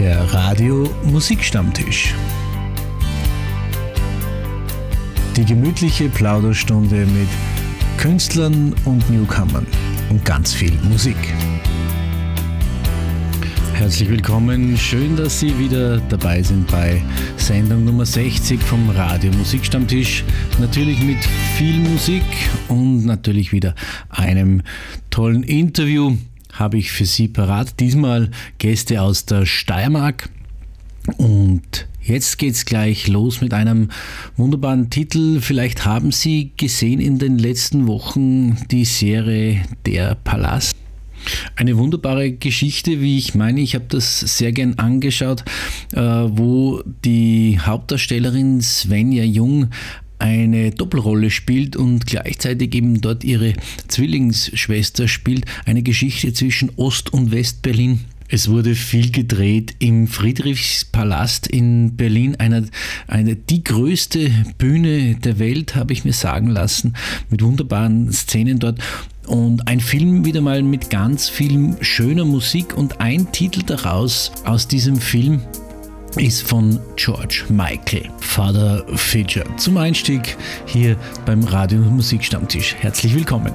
Der Radio Musikstammtisch. Die gemütliche Plauderstunde mit Künstlern und Newcomern und ganz viel Musik. Herzlich willkommen, schön, dass Sie wieder dabei sind bei Sendung Nummer 60 vom Radio Musikstammtisch. Natürlich mit viel Musik und natürlich wieder einem tollen Interview habe ich für Sie parat. Diesmal Gäste aus der Steiermark. Und jetzt geht es gleich los mit einem wunderbaren Titel. Vielleicht haben Sie gesehen in den letzten Wochen die Serie Der Palast. Eine wunderbare Geschichte, wie ich meine, ich habe das sehr gern angeschaut, äh, wo die Hauptdarstellerin Svenja Jung eine Doppelrolle spielt und gleichzeitig eben dort ihre Zwillingsschwester spielt. Eine Geschichte zwischen Ost- und West-Berlin. Es wurde viel gedreht im Friedrichspalast in Berlin, einer, eine, die größte Bühne der Welt, habe ich mir sagen lassen, mit wunderbaren Szenen dort. Und ein Film wieder mal mit ganz viel schöner Musik und ein Titel daraus aus diesem Film ist von George Michael, Father Fidger. Zum Einstieg hier beim Radio Musikstammtisch. Herzlich willkommen.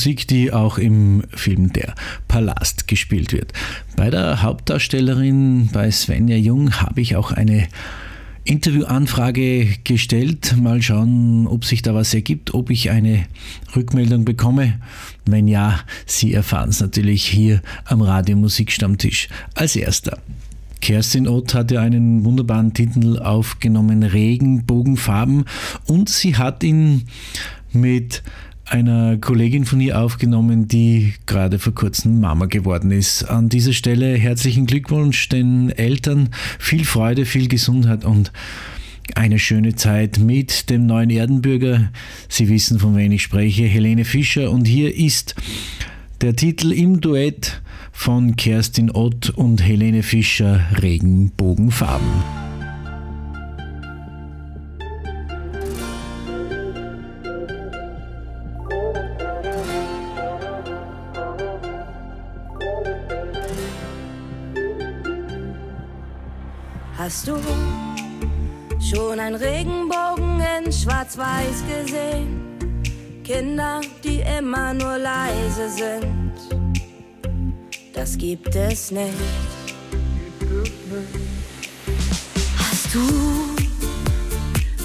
Musik, die auch im Film Der Palast gespielt wird. Bei der Hauptdarstellerin, bei Svenja Jung, habe ich auch eine Interviewanfrage gestellt. Mal schauen, ob sich da was ergibt, ob ich eine Rückmeldung bekomme. Wenn ja, Sie erfahren es natürlich hier am Radio Musikstammtisch als erster. Kerstin Ott hat ja einen wunderbaren Titel aufgenommen, Regenbogenfarben, und sie hat ihn mit einer Kollegin von ihr aufgenommen, die gerade vor kurzem Mama geworden ist. An dieser Stelle herzlichen Glückwunsch den Eltern, viel Freude, viel Gesundheit und eine schöne Zeit mit dem neuen Erdenbürger. Sie wissen, von wem ich spreche, Helene Fischer. Und hier ist der Titel im Duett von Kerstin Ott und Helene Fischer, Regenbogenfarben. Hast du schon ein Regenbogen in Schwarz-Weiß gesehen? Kinder, die immer nur leise sind. Das gibt es nicht. Hast du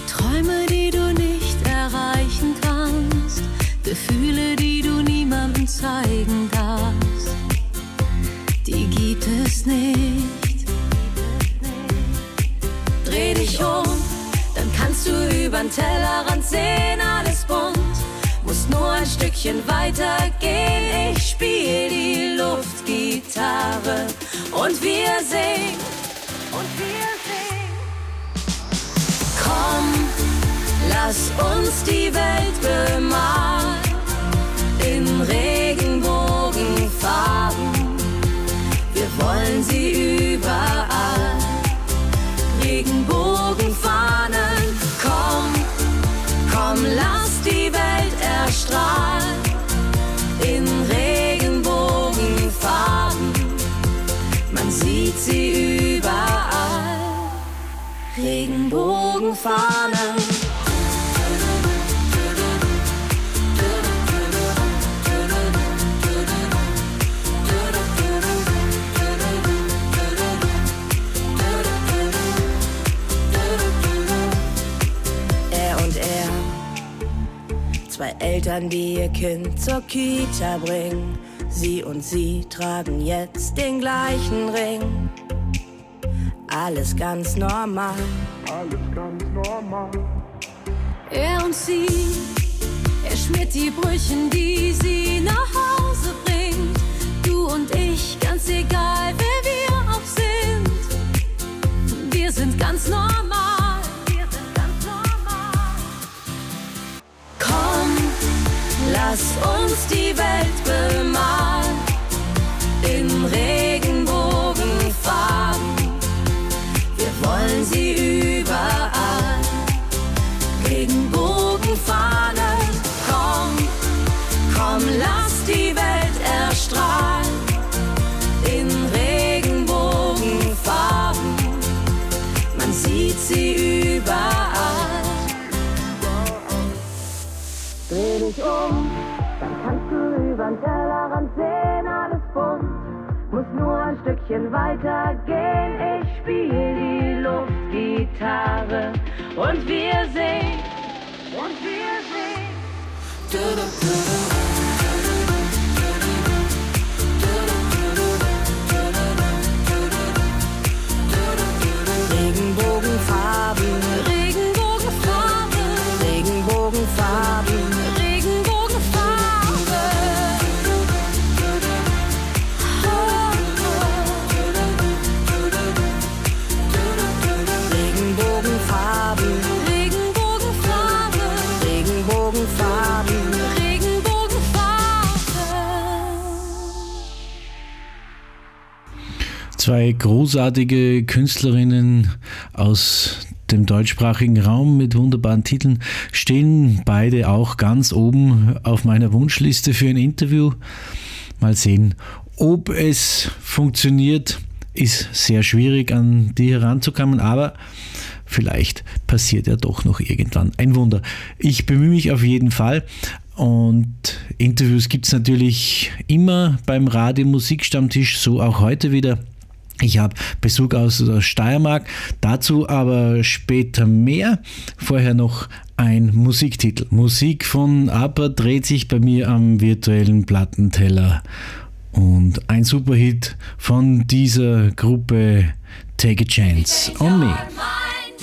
Träume, die du nicht erreichen kannst? Gefühle, die du niemandem zeigen darfst? Die gibt es nicht übern Tellerrand sehen, alles bunt. Muss nur ein Stückchen weiter gehen, ich spiel die Luftgitarre und wir singen, und wir singen. Komm, lass uns die Welt bemalen in Regenbogenfarben. Wir wollen sie überall Regenbogenfahnen. In Regenbogenfarben. Man sieht sie überall. Regenbogenfahnen. Eltern, die ihr Kind zur Kita bringen. Sie und sie tragen jetzt den gleichen Ring. Alles ganz normal. Alles ganz normal. Er und sie, er schmiert die Brüchen, die sie nach die Welt bemalen nur ein Stückchen weiter gehen, ich spiel die Luftgitarre und wir singen, und wir singen. Du, Zwei großartige Künstlerinnen aus dem deutschsprachigen Raum mit wunderbaren Titeln stehen beide auch ganz oben auf meiner Wunschliste für ein Interview. Mal sehen, ob es funktioniert. Ist sehr schwierig, an die heranzukommen, aber vielleicht passiert ja doch noch irgendwann ein Wunder. Ich bemühe mich auf jeden Fall. Und Interviews gibt es natürlich immer beim Radio Musikstammtisch, so auch heute wieder. Ich habe Besuch aus der Steiermark, dazu aber später mehr. Vorher noch ein Musiktitel. Musik von ABBA dreht sich bei mir am virtuellen Plattenteller. Und ein Superhit von dieser Gruppe Take a Chance on Me.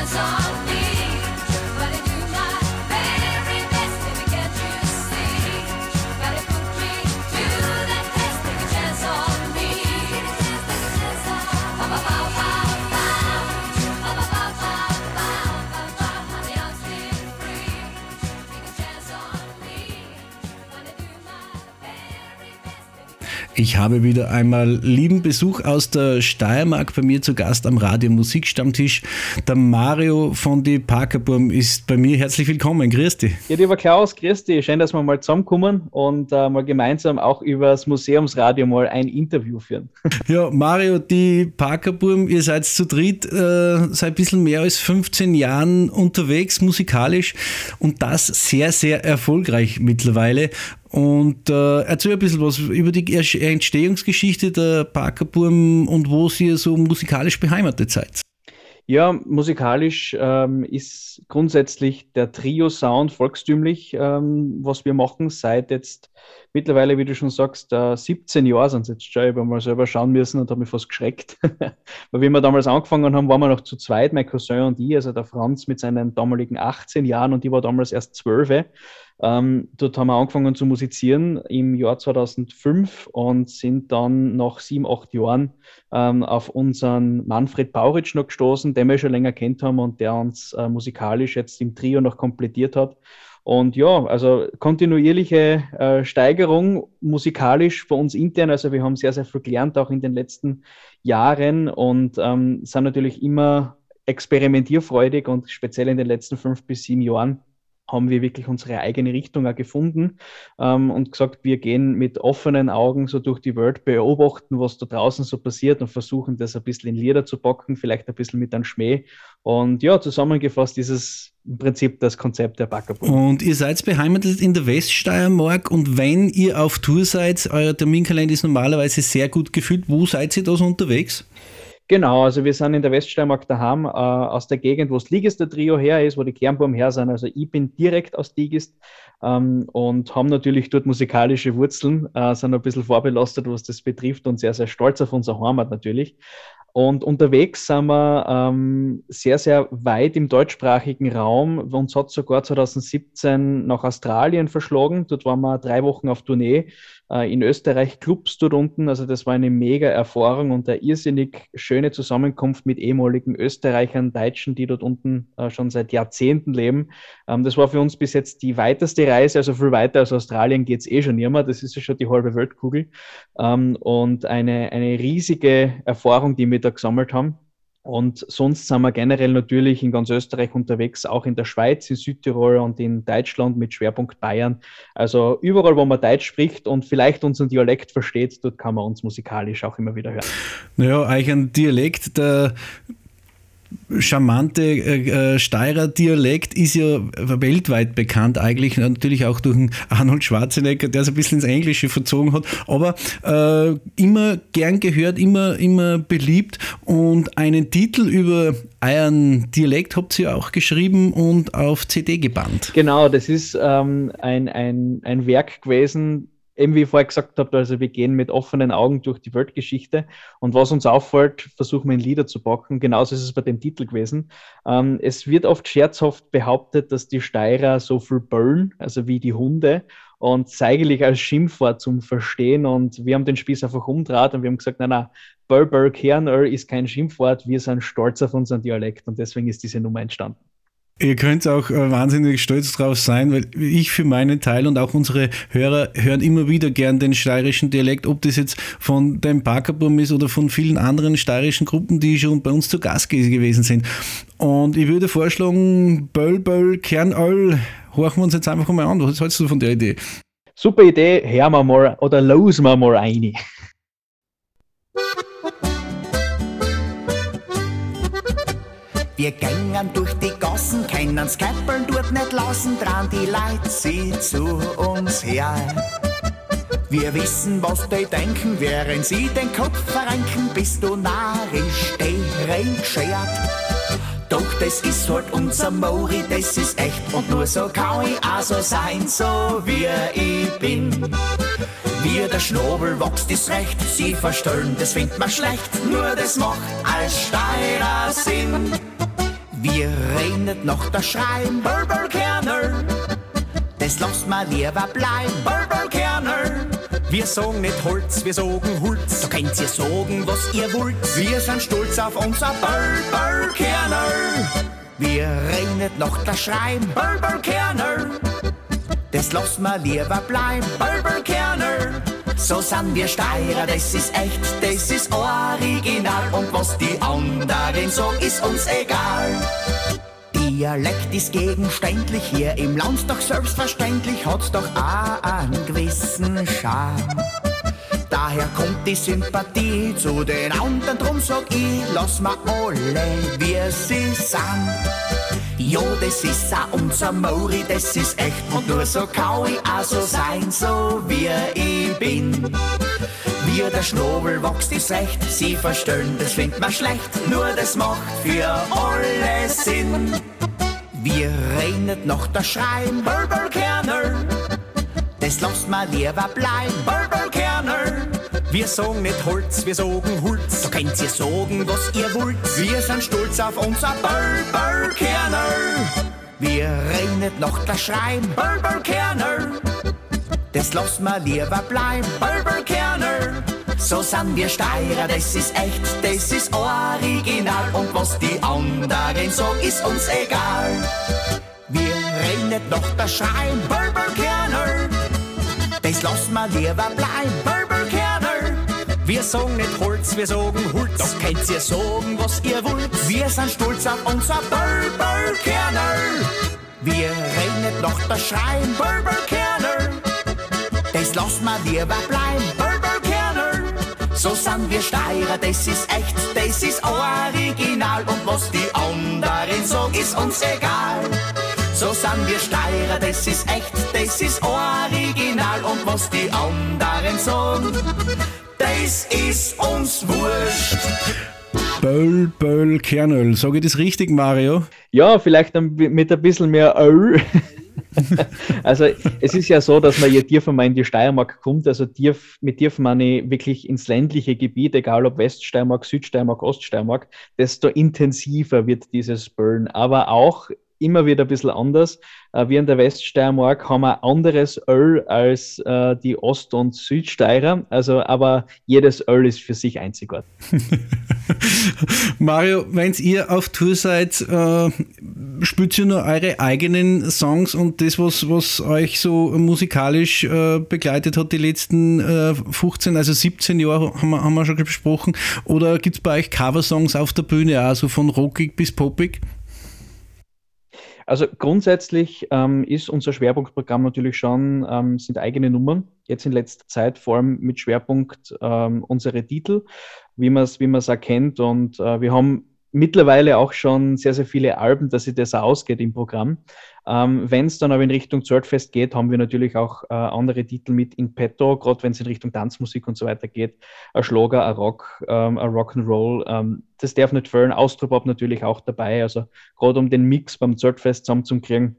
dance on. Ich habe wieder einmal lieben Besuch aus der Steiermark bei mir zu Gast am Radio Musikstammtisch. Der Mario von die Parkerburm ist bei mir. Herzlich willkommen. Grüß dich. Ja, lieber Klaus, grüß dich. Schön, dass wir mal zusammenkommen und äh, mal gemeinsam auch über das Museumsradio mal ein Interview führen. Ja, Mario, die Parkerburm, ihr seid zu dritt äh, seit ein bisschen mehr als 15 Jahren unterwegs musikalisch und das sehr, sehr erfolgreich mittlerweile. Und äh, erzähl ein bisschen was über die Entstehungsgeschichte der Parkerburm und wo Sie so musikalisch beheimatet seid. Ja, musikalisch ähm, ist grundsätzlich der Trio-Sound volkstümlich, ähm, was wir machen, seit jetzt mittlerweile, wie du schon sagst, äh, 17 Jahre sind es jetzt schon. Ich habe mal selber schauen müssen und habe mich fast geschreckt. Weil wie wir damals angefangen haben, waren wir noch zu zweit, mein Cousin und ich, also der Franz mit seinen damaligen 18 Jahren und ich war damals erst 12. Ähm, dort haben wir angefangen zu musizieren im Jahr 2005 und sind dann nach sieben, acht Jahren ähm, auf unseren Manfred Bauritsch noch gestoßen, den wir schon länger kennt haben und der uns äh, musikalisch jetzt im Trio noch komplettiert hat. Und ja, also kontinuierliche äh, Steigerung musikalisch bei uns intern. Also wir haben sehr, sehr viel gelernt, auch in den letzten Jahren und ähm, sind natürlich immer experimentierfreudig und speziell in den letzten fünf bis sieben Jahren haben wir wirklich unsere eigene Richtung auch gefunden ähm, und gesagt, wir gehen mit offenen Augen so durch die Welt, beobachten, was da draußen so passiert und versuchen das ein bisschen in Lieder zu packen, vielleicht ein bisschen mit einem Schmäh. Und ja, zusammengefasst ist es im Prinzip das Konzept der Backerbund. Und ihr seid beheimatet in der Weststeiermark und wenn ihr auf Tour seid, euer Terminkalender ist normalerweise sehr gut gefüllt. Wo seid ihr da so unterwegs? Genau, also wir sind in der Weststeiermark daheim, äh, aus der Gegend, wo das Ligist-Trio her ist, wo die Kernbaum her sind. Also ich bin direkt aus Ligist ähm, und haben natürlich dort musikalische Wurzeln, äh, sind ein bisschen vorbelastet, was das betrifft und sehr, sehr stolz auf unsere Heimat natürlich. Und unterwegs sind wir ähm, sehr, sehr weit im deutschsprachigen Raum. Uns hat sogar 2017 nach Australien verschlagen. Dort waren wir drei Wochen auf Tournee äh, in Österreich Clubs dort unten. Also das war eine mega Erfahrung und eine irrsinnig schöne Zusammenkunft mit ehemaligen Österreichern, Deutschen, die dort unten äh, schon seit Jahrzehnten leben. Ähm, das war für uns bis jetzt die weiteste Reise, also viel weiter als Australien geht es eh schon immer. Das ist ja schon die halbe Weltkugel. Ähm, und eine, eine riesige Erfahrung, die wir da gesammelt haben. Und sonst sind wir generell natürlich in ganz Österreich unterwegs, auch in der Schweiz, in Südtirol und in Deutschland mit Schwerpunkt Bayern. Also überall, wo man Deutsch spricht und vielleicht unseren Dialekt versteht, dort kann man uns musikalisch auch immer wieder hören. Naja, eigentlich ein Dialekt, der charmante äh, äh, Steirer Dialekt ist ja weltweit bekannt eigentlich, natürlich auch durch Arnold Schwarzenegger, der es ein bisschen ins Englische verzogen hat, aber äh, immer gern gehört, immer, immer beliebt und einen Titel über euren Dialekt habt ihr auch geschrieben und auf CD gebannt. Genau, das ist ähm, ein, ein, ein Werk gewesen, eben wie ich vorher gesagt habe, also wir gehen mit offenen Augen durch die Weltgeschichte und was uns auffällt, versuchen wir in Lieder zu packen. Genauso ist es bei dem Titel gewesen. Ähm, es wird oft scherzhaft behauptet, dass die Steirer so viel böllen, also wie die Hunde und eigentlich als Schimpfwort zum Verstehen und wir haben den Spieß einfach umdraht und wir haben gesagt, nein, nein, Böll, Böll, Kernöl ist kein Schimpfwort, wir sind stolz auf unseren Dialekt und deswegen ist diese Nummer entstanden. Ihr könnt auch äh, wahnsinnig stolz drauf sein, weil ich für meinen Teil und auch unsere Hörer hören immer wieder gern den steirischen Dialekt, ob das jetzt von dem Parkerbum ist oder von vielen anderen steirischen Gruppen, die schon bei uns zu Gast gewesen sind. Und ich würde vorschlagen, Böll, Böll, Kernöl, horchen wir uns jetzt einfach mal an. Was hältst du von der Idee? Super Idee, hören wir mal oder losen wir mal eine. Wir gängen durch die Gassen, kennen's Käppeln dort nicht lassen, dran die Leute sie zu uns her. Wir wissen, was die denken, während sie den Kopf verrenken, bist du narrisch, deren geschert. Doch das ist halt unser Mori, das ist echt und nur so kann ich auch so sein, so wie ich bin. Wie der Schnobel wächst, ist recht, sie verstellen, das findet man schlecht, nur das macht als Steirer Sinn. Wir redet noch der Schreien, Burberkerner. Das lasst mal lieber bleiben, Burberkerner. Wir sagen nicht Holz, wir sagen Holz. Da könnt ihr sagen, was ihr wollt. Wir sind stolz auf unser Burberkerner. Wir redet noch der Schreien, Burberkerner. Das lasst mal lieber bleiben, Burberkerner. So sind wir Steirer, das ist echt, das ist original. Und was die anderen sagen, ist uns egal. Dialekt ist gegenständlich, hier im Land doch selbstverständlich, hat's doch auch einen gewissen Charme. Daher kommt die Sympathie zu den anderen, drum sag ich, lass ma alle, wie sie sind. Jo, das ist auch unser Mauri, das ist echt und nur so kann ich auch so sein, so wie ich bin. Wie der Schnobel wächst, ist recht, sie verstellen, das findet man schlecht, nur das macht für alle Sinn. Wir redet noch der Schrein, Burbelkerner, das lasst mal lieber bleiben, Burbelkerner. Wir sagen nicht Holz, wir sagen Holz. Da könnt ihr sagen, was ihr wollt. Wir sind stolz auf unser Burbelkerner. Wir redet noch der Schrein, Burbelkerner. Das lassen wir lieber bleiben, Burbelkerner. So sind wir Steirer, das ist echt, das ist original. Und was die anderen sagen, ist uns egal. Wir redet noch der Schrein, Burbelkerner. Das lassen wir lieber bleiben, Burbelkerner. Wir sagen nicht Holz, wir sagen Holz. Doch könnt ihr sagen, was ihr wollt. Wir sind stolz auf unser Burbelkerner. Wir redet noch der Schrein, Burbelkerner. Das lassen wir lieber bleiben, Burbelkerner. So sind wir Steirer, das ist echt, das ist original. Und was die anderen sagen, ist uns egal. So sind wir Steirer, das ist echt, das ist original. Und was die anderen sagen, das ist uns wurscht. Böll, Böll, Kernöl. Sage ich das richtig, Mario? Ja, vielleicht mit ein bisschen mehr Öl. also es ist ja so, dass man je tiefer man in die Steiermark kommt, also tief, mit tief meine wirklich ins ländliche Gebiet, egal ob Weststeiermark, Südsteiermark, Oststeiermark, desto intensiver wird dieses Burn. Aber auch immer wieder ein bisschen anders. Äh, wir in der Weststeiermark haben ein anderes Öl als äh, die Ost- und Südsteirer. Also, aber jedes Öl ist für sich einzigartig. Mario, wenn ihr auf Tour seid, äh, spielt ihr nur eure eigenen Songs und das, was, was euch so musikalisch äh, begleitet hat, die letzten äh, 15, also 17 Jahre haben wir, haben wir schon besprochen? Oder gibt es bei euch Coversongs auf der Bühne, also von rockig bis poppig? Also grundsätzlich ähm, ist unser Schwerpunktprogramm natürlich schon, ähm, sind eigene Nummern, jetzt in letzter Zeit vor allem mit Schwerpunkt ähm, unsere Titel, wie man es wie erkennt. Und äh, wir haben mittlerweile auch schon sehr, sehr viele Alben, dass sich das ausgeht im Programm. Ähm, wenn es dann aber in Richtung Zortfest geht, haben wir natürlich auch äh, andere Titel mit in petto, gerade wenn es in Richtung Tanzmusik und so weiter geht. Ein Schlager, ein Rock, ähm, ein Rock'n'Roll. Ähm, das darf nicht fehlen. Austropop natürlich auch dabei. Also gerade um den Mix beim Zortfest zusammenzukriegen,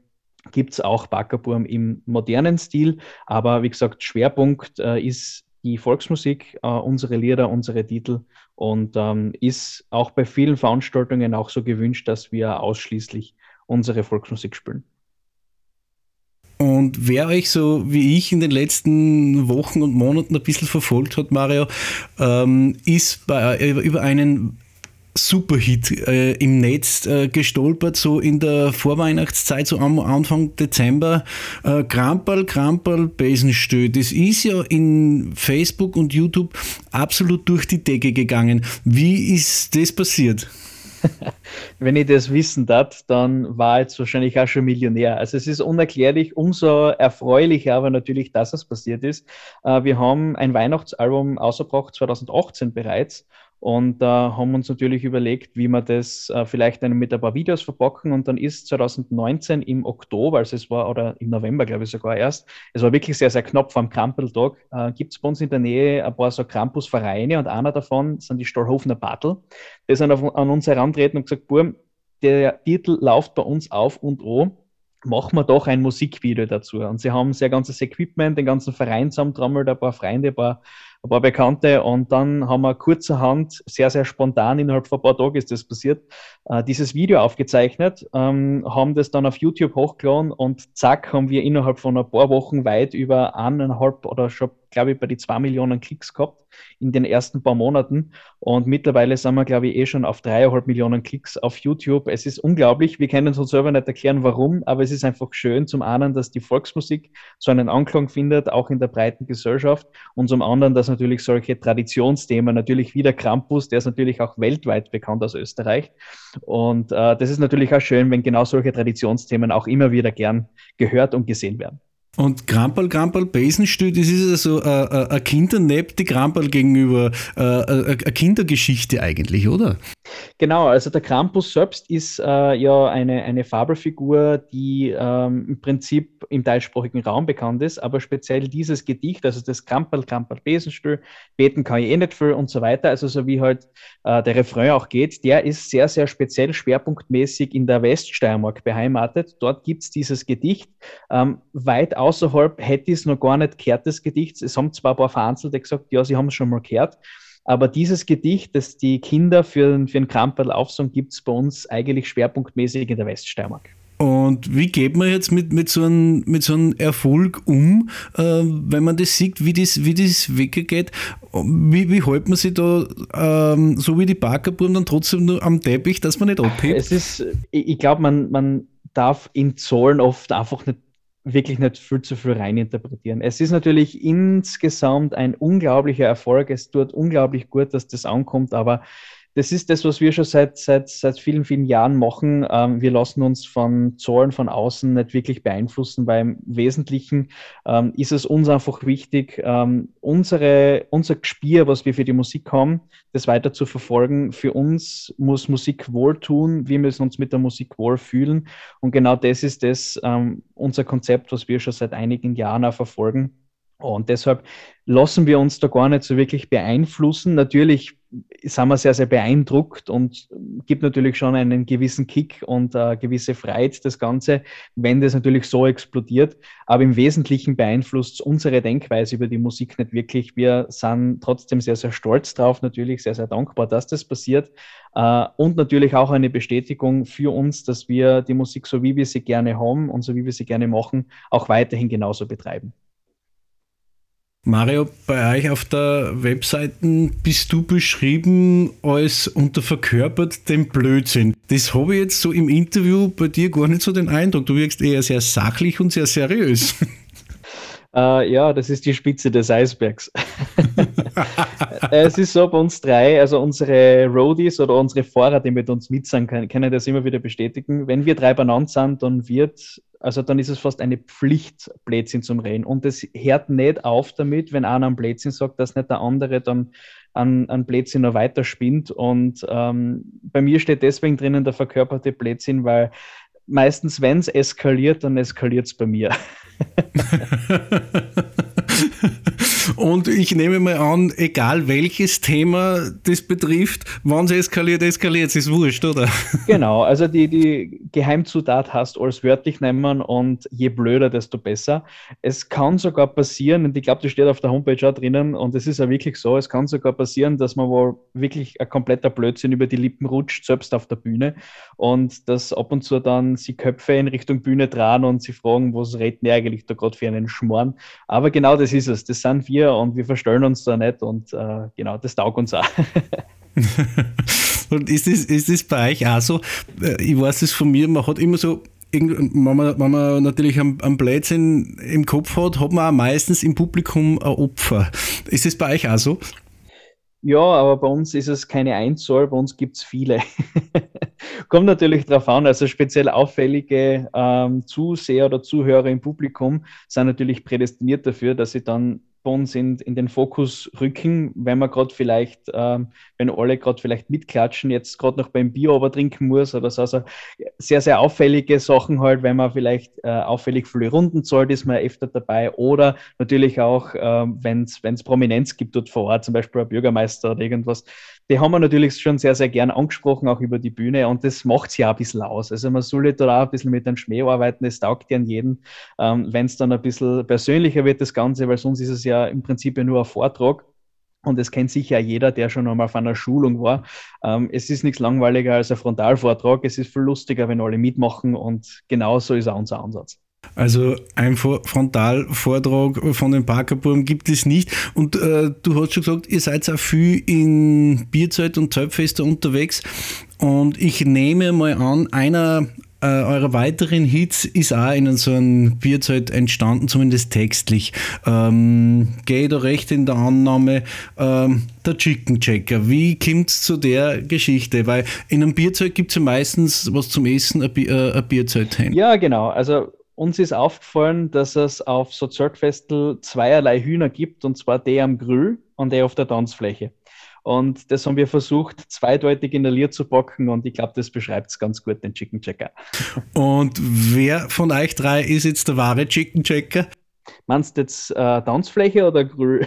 gibt es auch Backerburm im modernen Stil. Aber wie gesagt, Schwerpunkt äh, ist die Volksmusik, äh, unsere Lieder, unsere Titel und ähm, ist auch bei vielen Veranstaltungen auch so gewünscht, dass wir ausschließlich unsere Volksmusik spielen. Und wer euch so wie ich in den letzten Wochen und Monaten ein bisschen verfolgt hat, Mario, ähm, ist bei, über einen Superhit äh, im Netz äh, gestolpert, so in der Vorweihnachtszeit, so am Anfang Dezember. Äh, Kramperl, Kramperl, Besenstö. Das ist ja in Facebook und YouTube absolut durch die Decke gegangen. Wie ist das passiert? Wenn ich das wissen darf, dann war jetzt wahrscheinlich auch schon Millionär. Also es ist unerklärlich, umso erfreulicher aber natürlich, dass es passiert ist. Äh, wir haben ein Weihnachtsalbum ausgebracht, 2018 bereits und da äh, haben uns natürlich überlegt, wie wir das äh, vielleicht mit ein paar Videos verpacken. Und dann ist 2019 im Oktober, also es war, oder im November, glaube ich sogar erst, es war wirklich sehr, sehr knapp vor dem Krampeltag, äh, gibt es bei uns in der Nähe ein paar so Krampusvereine und einer davon sind die Stollhofener Battle. Die sind auf, an uns herantreten und gesagt, Burm, der Titel läuft bei uns auf und an machen wir doch ein Musikvideo dazu. Und sie haben sehr ganzes Equipment, den ganzen Verein zusammentrommelt, ein paar Freunde, ein paar ein paar Bekannte und dann haben wir kurzerhand, sehr, sehr spontan, innerhalb von ein paar Tagen ist das passiert, äh, dieses Video aufgezeichnet, ähm, haben das dann auf YouTube hochgeladen und zack, haben wir innerhalb von ein paar Wochen weit über eineinhalb oder schon glaube ich, bei die zwei Millionen Klicks gehabt in den ersten paar Monaten. Und mittlerweile sind wir, glaube ich, eh schon auf dreieinhalb Millionen Klicks auf YouTube. Es ist unglaublich. Wir können uns selber nicht erklären, warum, aber es ist einfach schön zum einen, dass die Volksmusik so einen Anklang findet, auch in der breiten Gesellschaft. Und zum anderen, dass natürlich solche Traditionsthemen, natürlich wie der Krampus, der ist natürlich auch weltweit bekannt aus Österreich. Und äh, das ist natürlich auch schön, wenn genau solche Traditionsthemen auch immer wieder gern gehört und gesehen werden. Und Krampal, Krampal, Besenstühl, das ist also äh, äh, ein Kindernepp, die Krampal gegenüber äh, eine Kindergeschichte eigentlich, oder? Genau, also der Krampus selbst ist äh, ja eine, eine Fabelfigur, die ähm, im Prinzip im deutschsprachigen Raum bekannt ist, aber speziell dieses Gedicht, also das Krampal, Krampal, Besenstühl, beten kann ich eh nicht viel und so weiter, also so wie halt äh, der Refrain auch geht, der ist sehr, sehr speziell schwerpunktmäßig in der Weststeiermark beheimatet. Dort gibt es dieses Gedicht ähm, weit außerhalb hätte ich es noch gar nicht gehört, das Gedicht. Es haben zwar ein paar Vereinzelte gesagt, ja, sie haben es schon mal gehört, aber dieses Gedicht, das die Kinder für, für einen Kramperl aufsagen, gibt es bei uns eigentlich schwerpunktmäßig in der Weststeiermark. Und wie geht man jetzt mit, mit, so, einem, mit so einem Erfolg um, äh, wenn man das sieht, wie das, wie das weggeht? Wie, wie hält man sich da, ähm, so wie die Barkerbuben, dann trotzdem nur am Teppich, dass man nicht abhebt? Es ist, ich, ich glaube, man, man darf in Zahlen oft einfach nicht wirklich nicht viel zu viel reininterpretieren. Es ist natürlich insgesamt ein unglaublicher Erfolg. Es tut unglaublich gut, dass das ankommt, aber das ist das, was wir schon seit, seit, seit vielen, vielen Jahren machen. Ähm, wir lassen uns von Zahlen von außen nicht wirklich beeinflussen, weil im Wesentlichen ähm, ist es uns einfach wichtig, ähm, unsere, unser Gespier, was wir für die Musik haben, das weiter zu verfolgen. Für uns muss Musik wohltun. Wir müssen uns mit der Musik wohlfühlen. Und genau das ist das, ähm, unser Konzept, was wir schon seit einigen Jahren auch verfolgen. Und deshalb lassen wir uns da gar nicht so wirklich beeinflussen. Natürlich sind wir sehr, sehr beeindruckt und gibt natürlich schon einen gewissen Kick und äh, gewisse Freiheit das Ganze, wenn das natürlich so explodiert. Aber im Wesentlichen beeinflusst unsere Denkweise über die Musik nicht wirklich. Wir sind trotzdem sehr, sehr stolz drauf, natürlich sehr, sehr dankbar, dass das passiert. Äh, und natürlich auch eine Bestätigung für uns, dass wir die Musik so wie wir sie gerne haben und so wie wir sie gerne machen, auch weiterhin genauso betreiben. Mario, bei euch auf der Webseite bist du beschrieben als unterverkörpert den Blödsinn. Das habe ich jetzt so im Interview bei dir gar nicht so den Eindruck. Du wirkst eher sehr sachlich und sehr seriös. Uh, ja, das ist die Spitze des Eisbergs. es ist so bei uns drei, also unsere Roadies oder unsere Fahrer, die mit uns mitsingen können, können das immer wieder bestätigen. Wenn wir drei benannt sind, dann wird also dann ist es fast eine Pflicht, Blödsinn zum Reden. Und es hört nicht auf damit, wenn einer einen Blödsinn sagt, dass nicht der andere dann an, an Blödsinn noch weiter spinnt. Und ähm, bei mir steht deswegen drinnen der verkörperte Blödsinn, weil meistens, wenn es eskaliert, dann eskaliert es bei mir. Und ich nehme mal an, egal welches Thema das betrifft, wann es eskaliert, eskaliert es, ist wurscht, oder? Genau, also die, die Geheimzutat hast alles wörtlich nehmen und je blöder, desto besser. Es kann sogar passieren, und ich glaube, das steht auf der Homepage auch drinnen, und es ist ja wirklich so, es kann sogar passieren, dass man wohl wirklich ein kompletter Blödsinn über die Lippen rutscht, selbst auf der Bühne, und dass ab und zu dann sie Köpfe in Richtung Bühne dran und sie fragen, was redet denn eigentlich da gerade für einen Schmoren. Aber genau das ist es. Das sind wir und wir verstellen uns da nicht und äh, genau, das taugt uns auch. und ist das, ist das bei euch auch so? Äh, ich weiß es von mir, man hat immer so wenn man, wenn man natürlich einen, einen Blödsinn im Kopf hat, hat man auch meistens im Publikum ein Opfer. Ist das bei euch auch so? Ja, aber bei uns ist es keine Einzahl, bei uns gibt es viele. Kommt natürlich darauf an, also speziell auffällige ähm, Zuseher oder Zuhörer im Publikum sind natürlich prädestiniert dafür, dass sie dann uns in, in den Fokus rücken, wenn man gerade vielleicht, ähm, wenn alle gerade vielleicht mitklatschen, jetzt gerade noch beim Bier aber trinken muss oder so. Also sehr, sehr auffällige Sachen halt, wenn man vielleicht äh, auffällig viele Runden zahlt, ist man öfter dabei. Oder natürlich auch, ähm, wenn es Prominenz gibt dort vor Ort, zum Beispiel ein Bürgermeister oder irgendwas, die haben wir natürlich schon sehr, sehr gern angesprochen, auch über die Bühne. Und das macht es ja ein bisschen aus. Also man soll da auch ein bisschen mit dem Schmäh arbeiten, es taugt ja an jeden, ähm, wenn es dann ein bisschen persönlicher wird, das Ganze, weil sonst ist es ja im Prinzip ja nur ein Vortrag. Und es kennt sicher jeder, der schon einmal auf einer Schulung war. Ähm, es ist nichts langweiliger als ein Frontalvortrag. Es ist viel lustiger, wenn alle mitmachen. Und genauso ist auch unser Ansatz. Also ein Frontalvortrag von den Parkerburm gibt es nicht. Und äh, du hast schon gesagt, ihr seid auch viel in Bierzeit und Zeltfester unterwegs. Und ich nehme mal an, einer äh, eurer weiteren Hits ist auch in so einem Bierzeit entstanden, zumindest textlich. Ähm, Gehe da recht in der Annahme, ähm, der Chicken Checker. Wie kommt es zu der Geschichte? Weil in einem Bierzeit gibt es ja meistens was zum Essen, ein, äh, ein Bierzeit. Ja, genau. Also uns ist aufgefallen, dass es auf so Zeltfestel zweierlei Hühner gibt, und zwar der am Grill und der auf der Tanzfläche. Und das haben wir versucht, zweideutig in der Lier zu packen und ich glaube, das beschreibt es ganz gut, den Chicken Checker. Und wer von euch drei ist jetzt der wahre Chicken Checker? Meinst du jetzt äh, Tanzfläche oder Grill?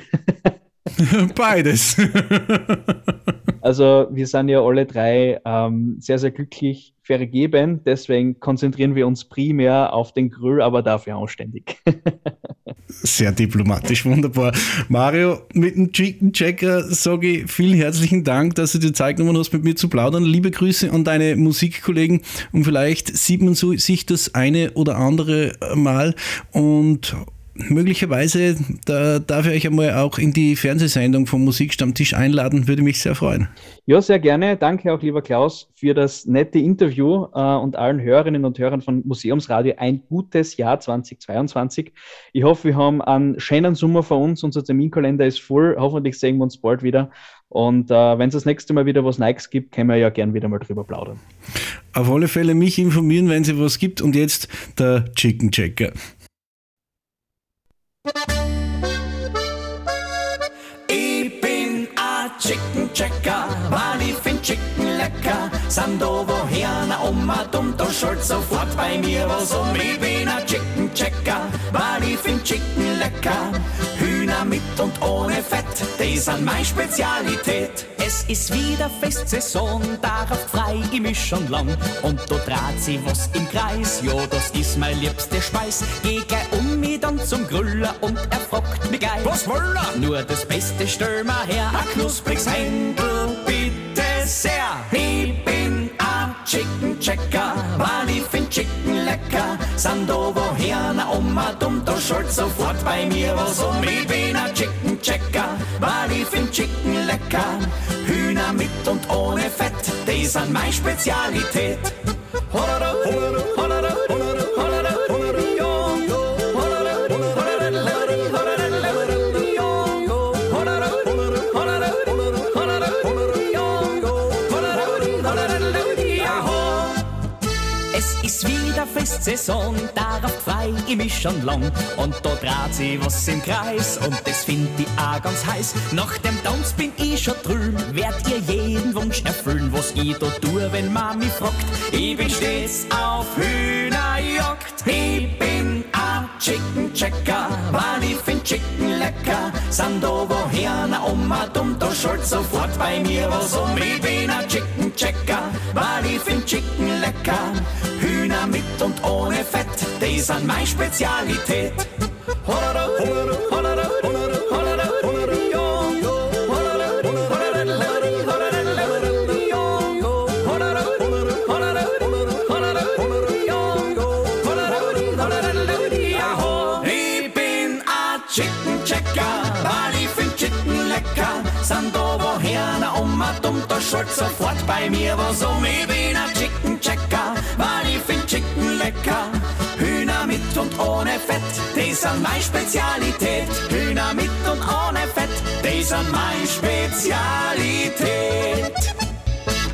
Beides. also wir sind ja alle drei ähm, sehr, sehr glücklich vergeben. Deswegen konzentrieren wir uns primär auf den Grill, aber dafür anständig. Sehr diplomatisch, wunderbar. Mario, mit dem Chicken Checker sage ich vielen herzlichen Dank, dass du dir Zeit genommen hast, mit mir zu plaudern. Liebe Grüße an deine Musikkollegen und vielleicht sieht man so, sich das eine oder andere Mal und möglicherweise da darf ich euch einmal auch in die Fernsehsendung vom Musikstammtisch einladen, würde mich sehr freuen. Ja, sehr gerne. Danke auch, lieber Klaus, für das nette Interview äh, und allen Hörerinnen und Hörern von Museumsradio ein gutes Jahr 2022. Ich hoffe, wir haben einen schönen Sommer vor uns. Unser Terminkalender ist voll. Hoffentlich sehen wir uns bald wieder. Und äh, wenn es das nächste Mal wieder was Neues gibt, können wir ja gern wieder mal drüber plaudern. Auf alle Fälle mich informieren, wenn es was gibt. Und jetzt der Chicken Checker. Ich bin a Chicken Checker, weil ich find Chicken lecker. Sind da woher, na Oma dumm, da schuld sofort bei mir was um. Ich bin a Chicken Checker, weil ich find Chicken lecker. Hühner mit und ohne Fett, die sind meine Spezialität. Es ist wieder Festsaison, darauf frei ich mich schon lang. Und da dreht sie was im Kreis, ja, das ist mein liebste Speis. Geh gleich um mich dann zum Grüller und er fragt mich geil. Was will er? Nur das Beste stell mal her, a knuspriges Händel, bitte sehr. Ich bin a Chicken Checker, weil Chicken lecker. Woher, na Oma dumm, da schuld sofort bei mir was um. Ich bin a Chicken Checker, weil ich find Chicken lecker. Hühner mit und ohne Fett, die sind meine Spezialität. Hollada, hollada, hollada, wieder Festsaison, darauf frei ich mich schon lang. Und da dreht sich was im Kreis und das find ich auch ganz heiß. Nach dem Tanz bin ich schon drüben, werd ihr jeden Wunsch erfüllen, was ich da tue, wenn Mami fragt. Ich bin stets auf Hühnerjagd, ich bin a Chicken Checker, weil ich find Chicken lecker. Sind da woher, na Oma dumm, da schuld sofort bei mir was um. Ich bin a Chicken Checker, weil ich find Chicken lecker. Mit und ohne Fett, die sind meine Spezialität. Ich bin a Chicken Checker, weil ich find Chicken lecker. Sind da woher, na Oma dumm, da schuld sofort bei mir was um. Ich bin a Chicken lecker. Hühner mit und ohne Fett, die sind meine Spezialität. Hühner mit und ohne Fett, die sind meine Spezialität.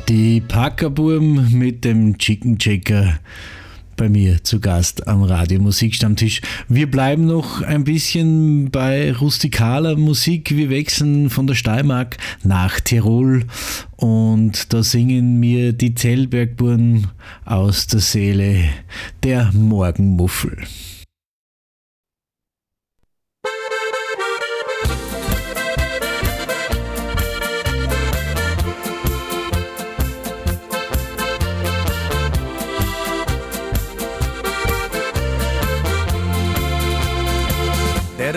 Die Packerburm mit dem Chicken Checker bei mir zu Gast am Radio Musikstammtisch. Wir bleiben noch ein bisschen bei rustikaler Musik. Wir wechseln von der Steiermark nach Tirol und da singen mir die Zellbergburen aus der Seele der Morgenmuffel.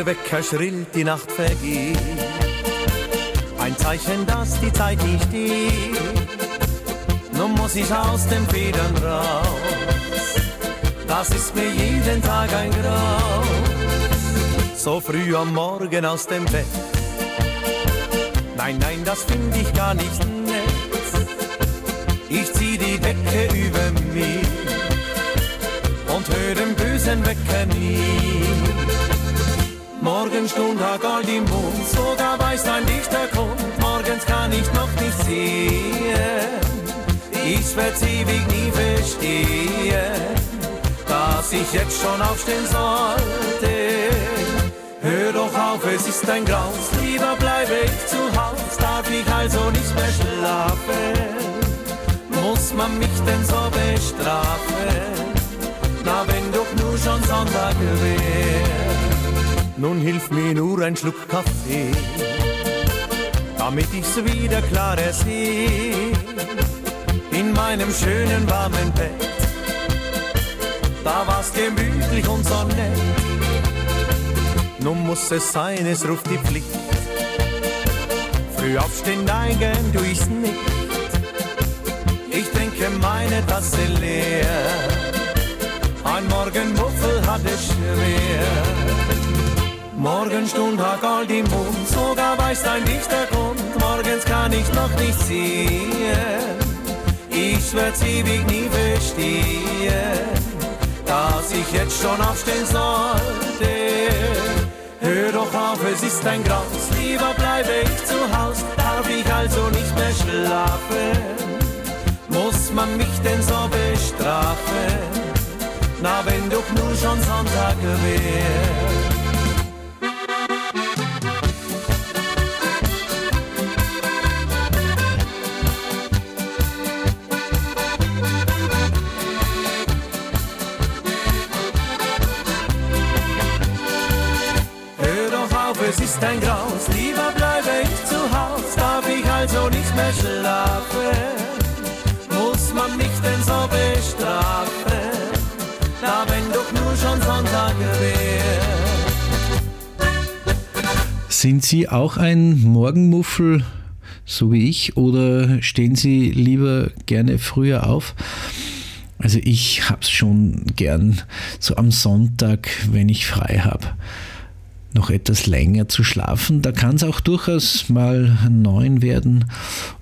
Der Wecker schrillt, die Nacht vergeht. Ein Zeichen, dass die Zeit nicht steht. Nun muss ich aus den Federn raus. Das ist mir jeden Tag ein Grau. So früh am Morgen aus dem Bett. Nein, nein, das finde ich gar nicht nett. Ich zieh die Decke über mich und höre den bösen Wecker nie. Morgenstund hat Gold im Mund, sogar weiß ein Dichter kommt. Morgens kann ich noch nicht sehen. Ich werd's ewig nie verstehen, dass ich jetzt schon aufstehen sollte. Hör doch auf, es ist ein Graus, lieber bleibe ich zu Haus, darf ich also nicht mehr schlafen. Muss man mich denn so bestrafen? Na, wenn doch nur schon Sonntag wäre. Nun hilft mir nur ein Schluck Kaffee, damit ich's wieder klarer sehe. In meinem schönen warmen Bett, da war's gemütlich und so nett. Nun muss es sein, es ruft die Pflicht. Früh aufstehen, neigen tu ich's nicht. Ich trinke meine Tasse leer. Ein Morgenmuffel hat es schwer. Morgenstund hat Gold im Mund, sogar weiß dein Dichter kommt. Morgens kann ich noch nicht sehen. Ich werd's ewig nie verstehen, dass ich jetzt schon aufstehen sollte. Hör doch auf, es ist ein Graus, lieber bleibe ich zu Haus. Darf ich also nicht mehr schlafen? Muss man mich denn so bestrafen? Na, wenn doch nur schon Sonntag wäre. Ein Graus, lieber bleibe ich zu Haus, darf ich also nicht mehr schlafen, muss man mich denn so bestrafen, na wenn doch nur schon Sonntag wäre. Sind Sie auch ein Morgenmuffel, so wie ich, oder stehen Sie lieber gerne früher auf? Also ich hab's schon gern so am Sonntag, wenn ich frei habe noch etwas länger zu schlafen. Da kann es auch durchaus mal neun werden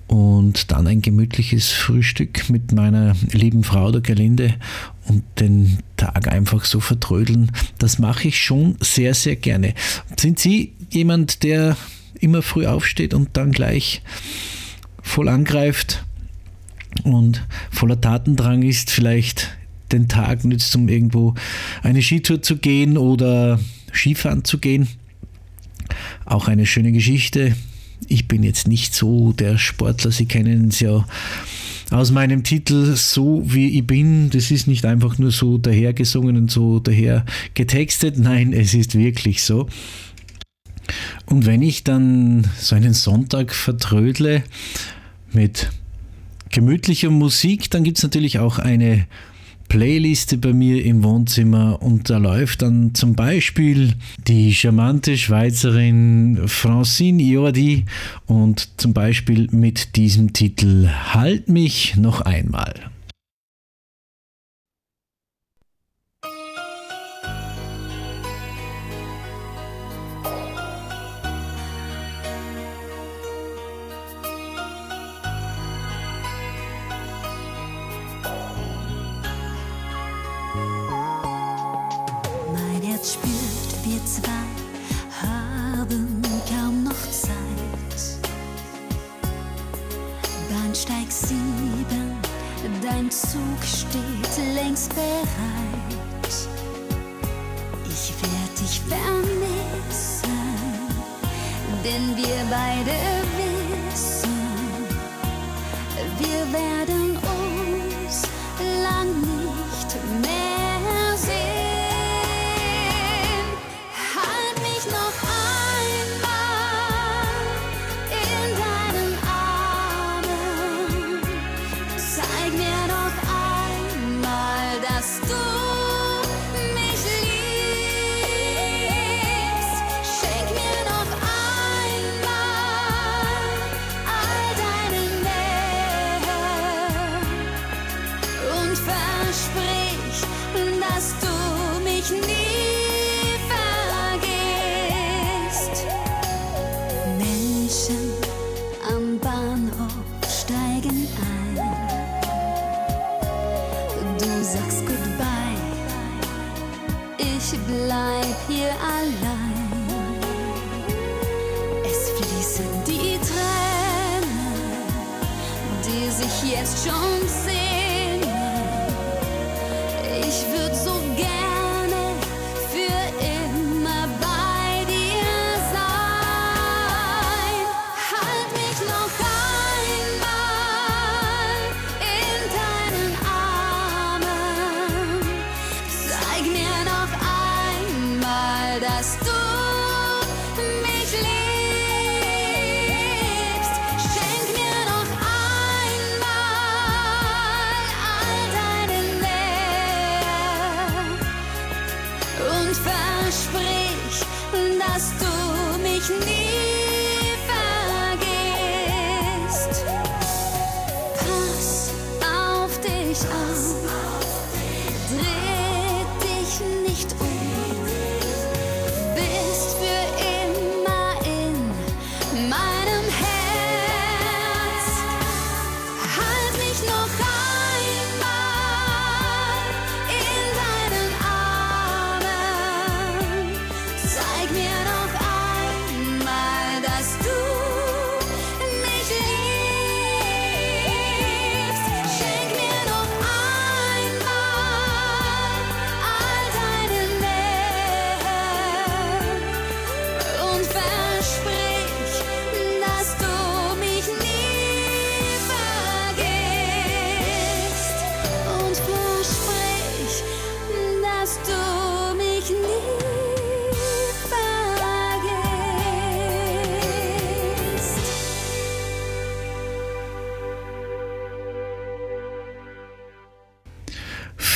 und dann ein gemütliches Frühstück mit meiner lieben Frau der Gelinde und den Tag einfach so vertrödeln. Das mache ich schon sehr, sehr gerne. Sind Sie jemand, der immer früh aufsteht und dann gleich voll angreift und voller Tatendrang ist, vielleicht den Tag nützt, um irgendwo eine Skitour zu gehen oder Skifahren zu gehen. Auch eine schöne Geschichte. Ich bin jetzt nicht so der Sportler, Sie kennen es ja aus meinem Titel So wie ich bin. Das ist nicht einfach nur so dahergesungen und so daher getextet. Nein, es ist wirklich so. Und wenn ich dann so einen Sonntag vertrödle mit gemütlicher Musik, dann gibt es natürlich auch eine Playliste bei mir im Wohnzimmer und da läuft dann zum Beispiel die charmante Schweizerin Francine Jordi und zum Beispiel mit diesem Titel Halt mich noch einmal.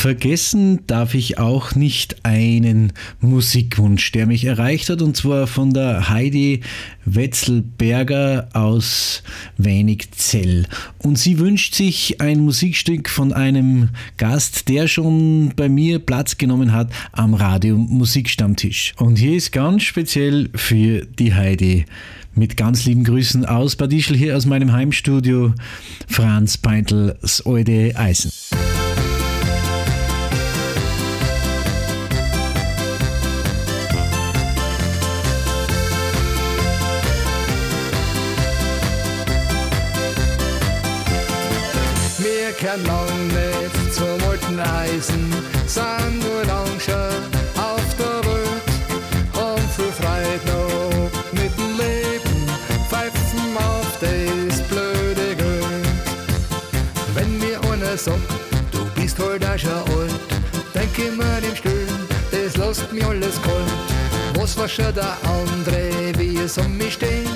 Vergessen darf ich auch nicht einen Musikwunsch, der mich erreicht hat, und zwar von der Heidi Wetzelberger aus Wenigzell. Und sie wünscht sich ein Musikstück von einem Gast, der schon bei mir Platz genommen hat am Radio Musikstammtisch. Und hier ist ganz speziell für die Heidi mit ganz lieben Grüßen aus Bad Ischl hier aus meinem Heimstudio Franz Peintels Eude Eisen. Lang nicht zum alten Eisen, sind nur lang schon auf der Welt, haben viel Freude noch mit dem Leben, pfeifen auf das blöde Geld. Wenn mir einer sagt, du bist halt auch schon alt, denk ich mir dem Stillen, das lässt mir alles kalt. Was war schon der andere, wie es um mich steht,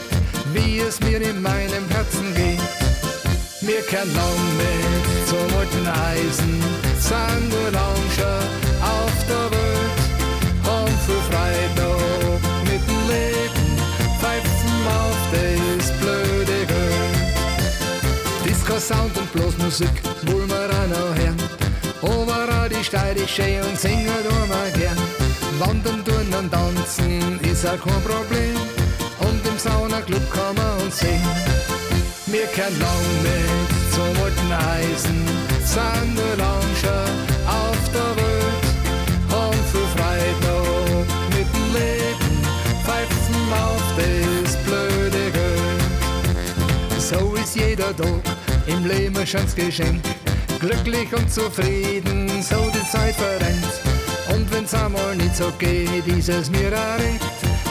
wie es mir in meinem sind nur lang auf der Welt, haben viel Freude mit dem Leben, pfeifen auf das blöde Geld. Disco Sound und bloß Musik wollen wir auch noch hören, aber auch die steirische und singen tun wir gern. Wandern, tun und tanzen ist auch kein Problem und im Saunaclub kann man uns sehen. Kennen lang mit zum alten Eisen, sind lang schon auf der Welt, viel Freude noch mit dem Leben, pfeifen auf das blöde Geld. So ist jeder Tag im Leben schönes Geschenk, glücklich und zufrieden, so die Zeit verrennt. Und wenn's einmal nicht so geht, ist es mir recht,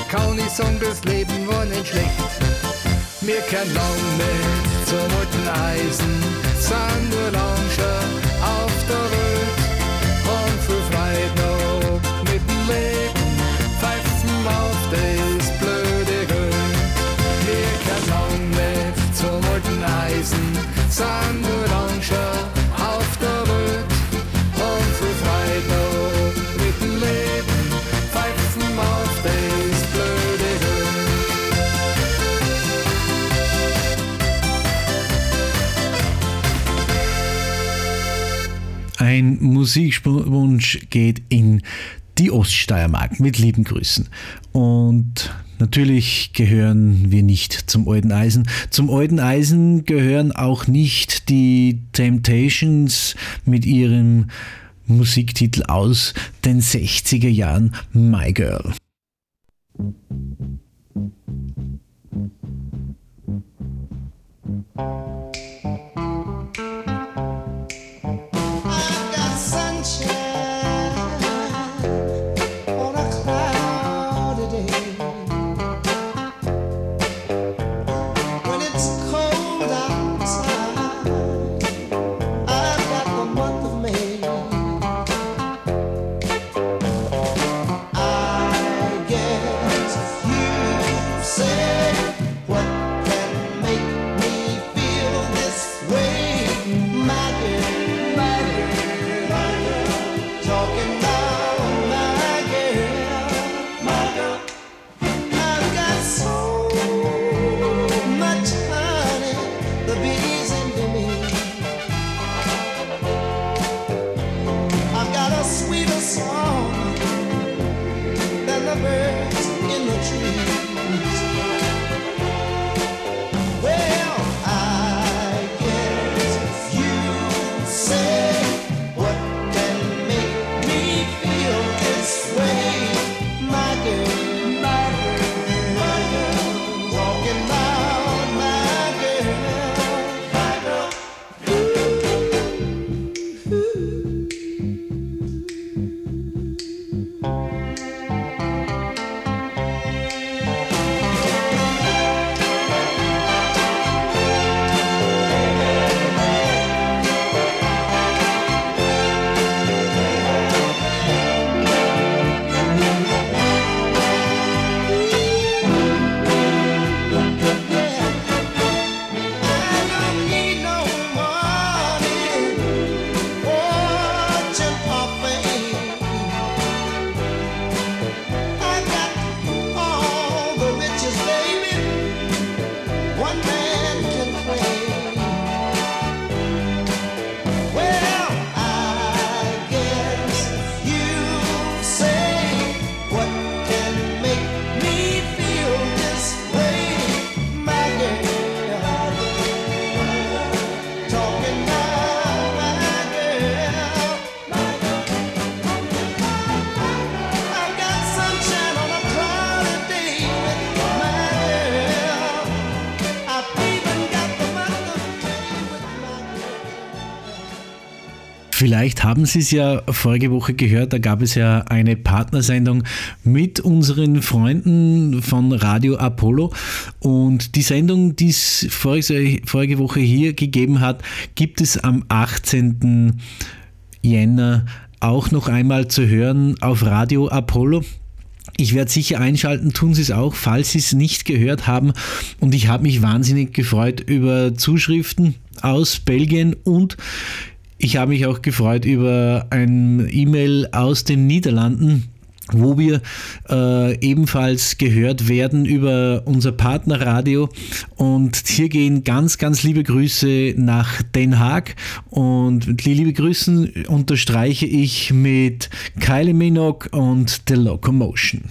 kann ich sagen, das Leben war nicht schlecht. Wir kennen lang mit zum alten Eisen, Musikwunsch geht in die Oststeiermark mit lieben Grüßen. Und natürlich gehören wir nicht zum alten Eisen. Zum alten Eisen gehören auch nicht die Temptations mit ihrem Musiktitel aus den 60er Jahren My Girl. Vielleicht haben Sie es ja vorige Woche gehört, da gab es ja eine Partnersendung mit unseren Freunden von Radio Apollo und die Sendung, die es vorige, vorige Woche hier gegeben hat, gibt es am 18. Jänner auch noch einmal zu hören auf Radio Apollo. Ich werde sicher einschalten, tun Sie es auch, falls Sie es nicht gehört haben. Und ich habe mich wahnsinnig gefreut über Zuschriften aus Belgien und ich habe mich auch gefreut über ein E-Mail aus den Niederlanden wo wir äh, ebenfalls gehört werden über unser Partnerradio. Und hier gehen ganz, ganz liebe Grüße nach Den Haag. Und die liebe Grüßen unterstreiche ich mit Kylie Minogue und The Locomotion.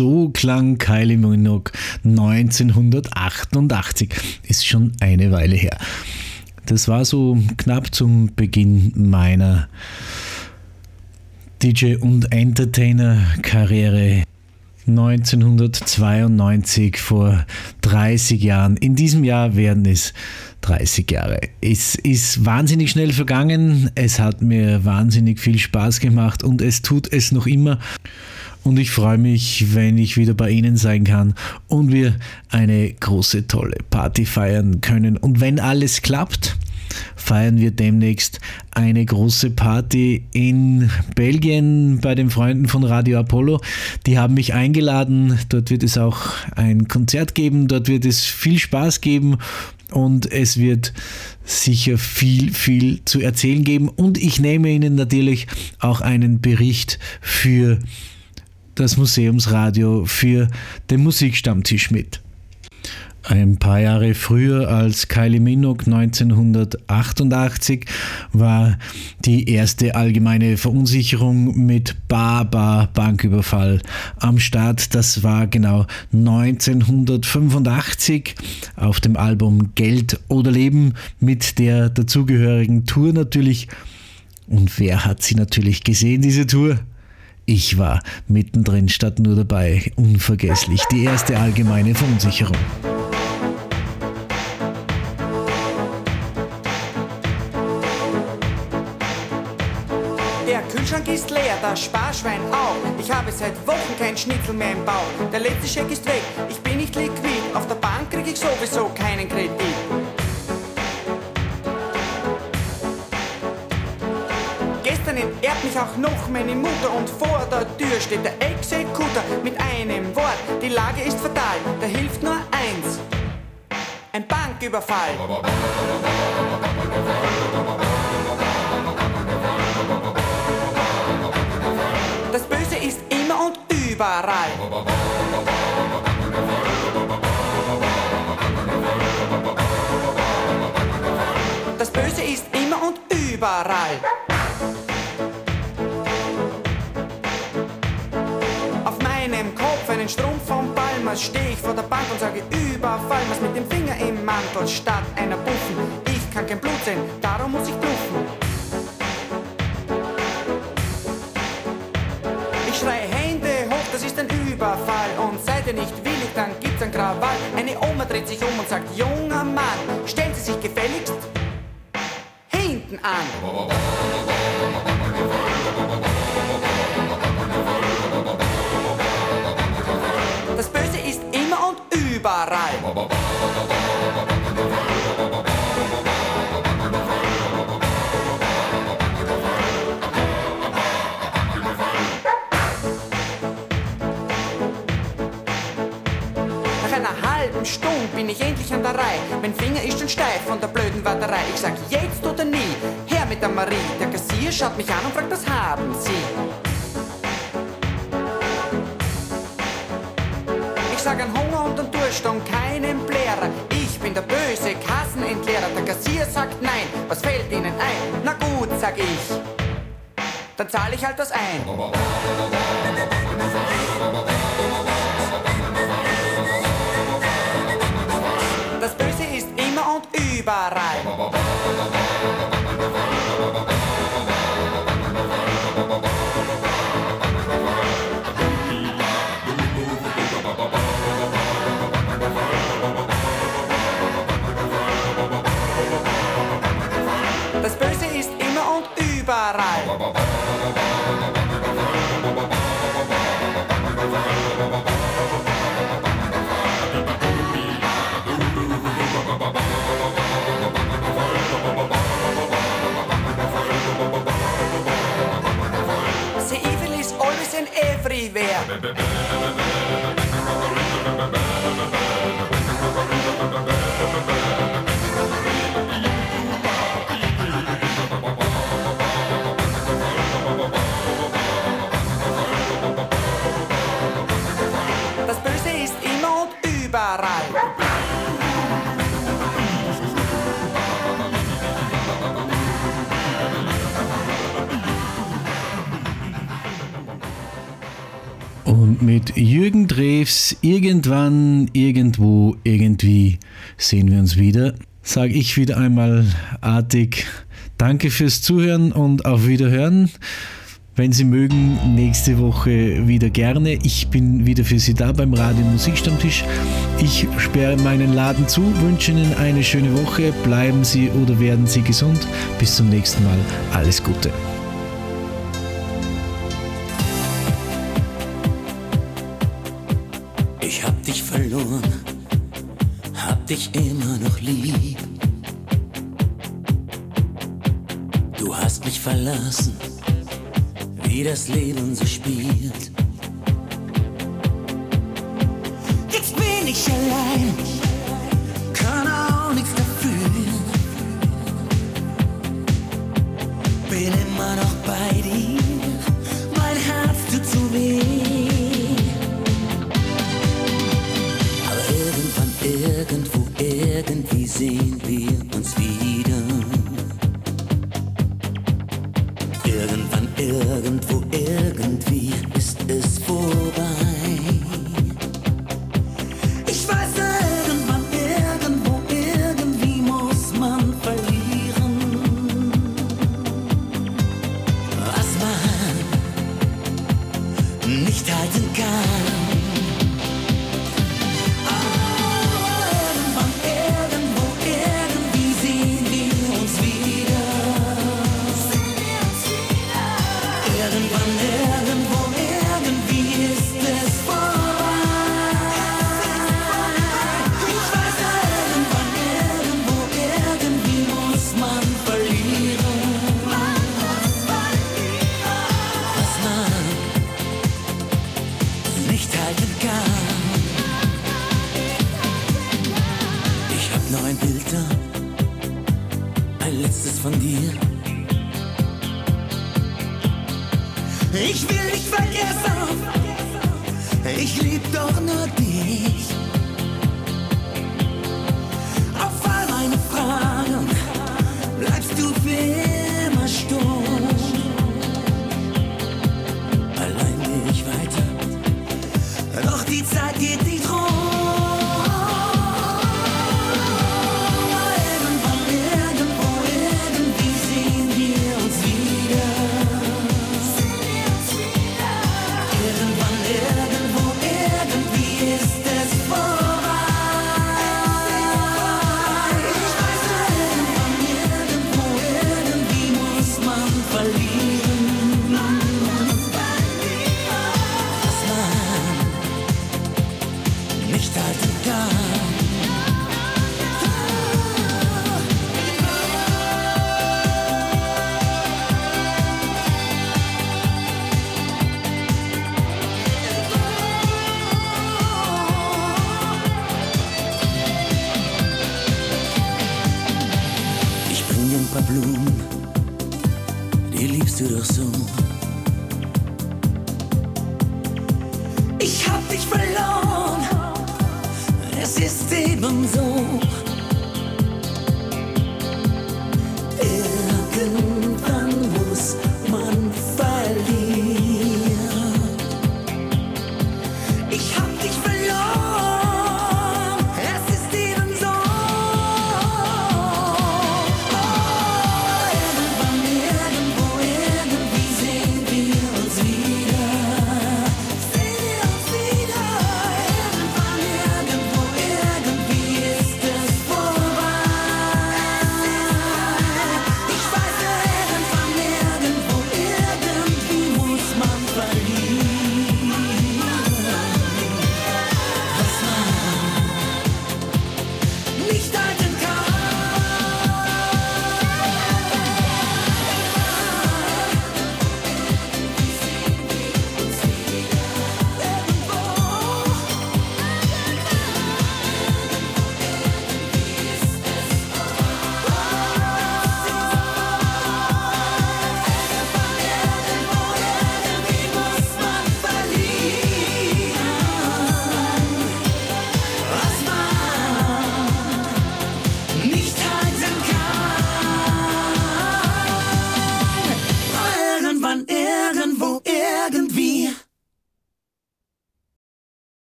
So klang Kylie Minogue 1988. Ist schon eine Weile her. Das war so knapp zum Beginn meiner DJ- und Entertainer-Karriere. 1992 vor 30 Jahren. In diesem Jahr werden es 30 Jahre. Es ist wahnsinnig schnell vergangen. Es hat mir wahnsinnig viel Spaß gemacht und es tut es noch immer und ich freue mich, wenn ich wieder bei Ihnen sein kann und wir eine große, tolle Party feiern können. Und wenn alles klappt, feiern wir demnächst eine große Party in Belgien bei den Freunden von Radio Apollo. Die haben mich eingeladen. Dort wird es auch ein Konzert geben. Dort wird es viel Spaß geben. und es wird sicher viel, viel zu erzählen geben und ich nehme Ihnen natürlich auch einen Bericht für das Museumsradio, für den Musikstammtisch mit. Ein paar Jahre früher als Kylie Minogue 1988 war die erste allgemeine Verunsicherung mit Baba Banküberfall am Start. Das war genau 1985 auf dem Album Geld oder Leben mit der dazugehörigen Tour natürlich. Und wer hat sie natürlich gesehen, diese Tour? Ich war mittendrin statt nur dabei. Unvergesslich. Die erste allgemeine Verunsicherung. Kühlschrank ist leer, das Sparschwein auch. Ich habe seit Wochen kein Schnitzel mehr im Bauch. Der letzte Scheck ist weg, ich bin nicht liquid. Auf der Bank krieg ich sowieso keinen Kredit. Gestern entehrt mich auch noch meine Mutter und vor der Tür steht der Exekutor mit einem Wort. Die Lage ist fatal, da hilft nur eins. Ein Banküberfall. überall. Strumpf vom Palmas stehe ich vor der Bank und sage Überfall, was mit dem Finger im Mantel statt einer Buffen. Ich kann kein Blut sehen, darum muss ich bluffen. Ich schreie Überfall und seid ihr nicht willig, dann gibt's ein Krawall. Eine Oma dreht sich um und sagt, junger Mann, stellen Sie sich gefälligst hinten an. Überall. Stunde bin ich endlich an der Reihe. Mein Finger ist schon steif von der blöden Warterei. Ich sag jetzt oder nie, her mit der Marie. Der Kassier schaut mich an und fragt, was haben Sie? Hunger und und keinen Blärer. Ich bin der böse Kassenentleerer. Der Kassier sagt nein, was fällt Ihnen ein? Na gut, sag ich. Dann zahle ich halt was ein. überall. Und überall. everywhere. Mit Jürgen Drews irgendwann, irgendwo, irgendwie sehen wir uns wieder. Sage ich wieder einmal artig Danke fürs Zuhören und auf Wiederhören. Wenn Sie mögen, nächste Woche wieder gerne. Ich bin wieder für Sie da beim Radio Musikstammtisch. Ich sperre meinen Laden zu, wünsche Ihnen eine schöne Woche. Bleiben Sie oder werden Sie gesund. Bis zum nächsten Mal. Alles Gute. Dich immer noch lieb. Du hast mich verlassen, wie das Leben so spielt. Jetzt bin ich allein, sehen wir uns wieder. Irgendwann, irgendwo, irgendwie ist es vorbei.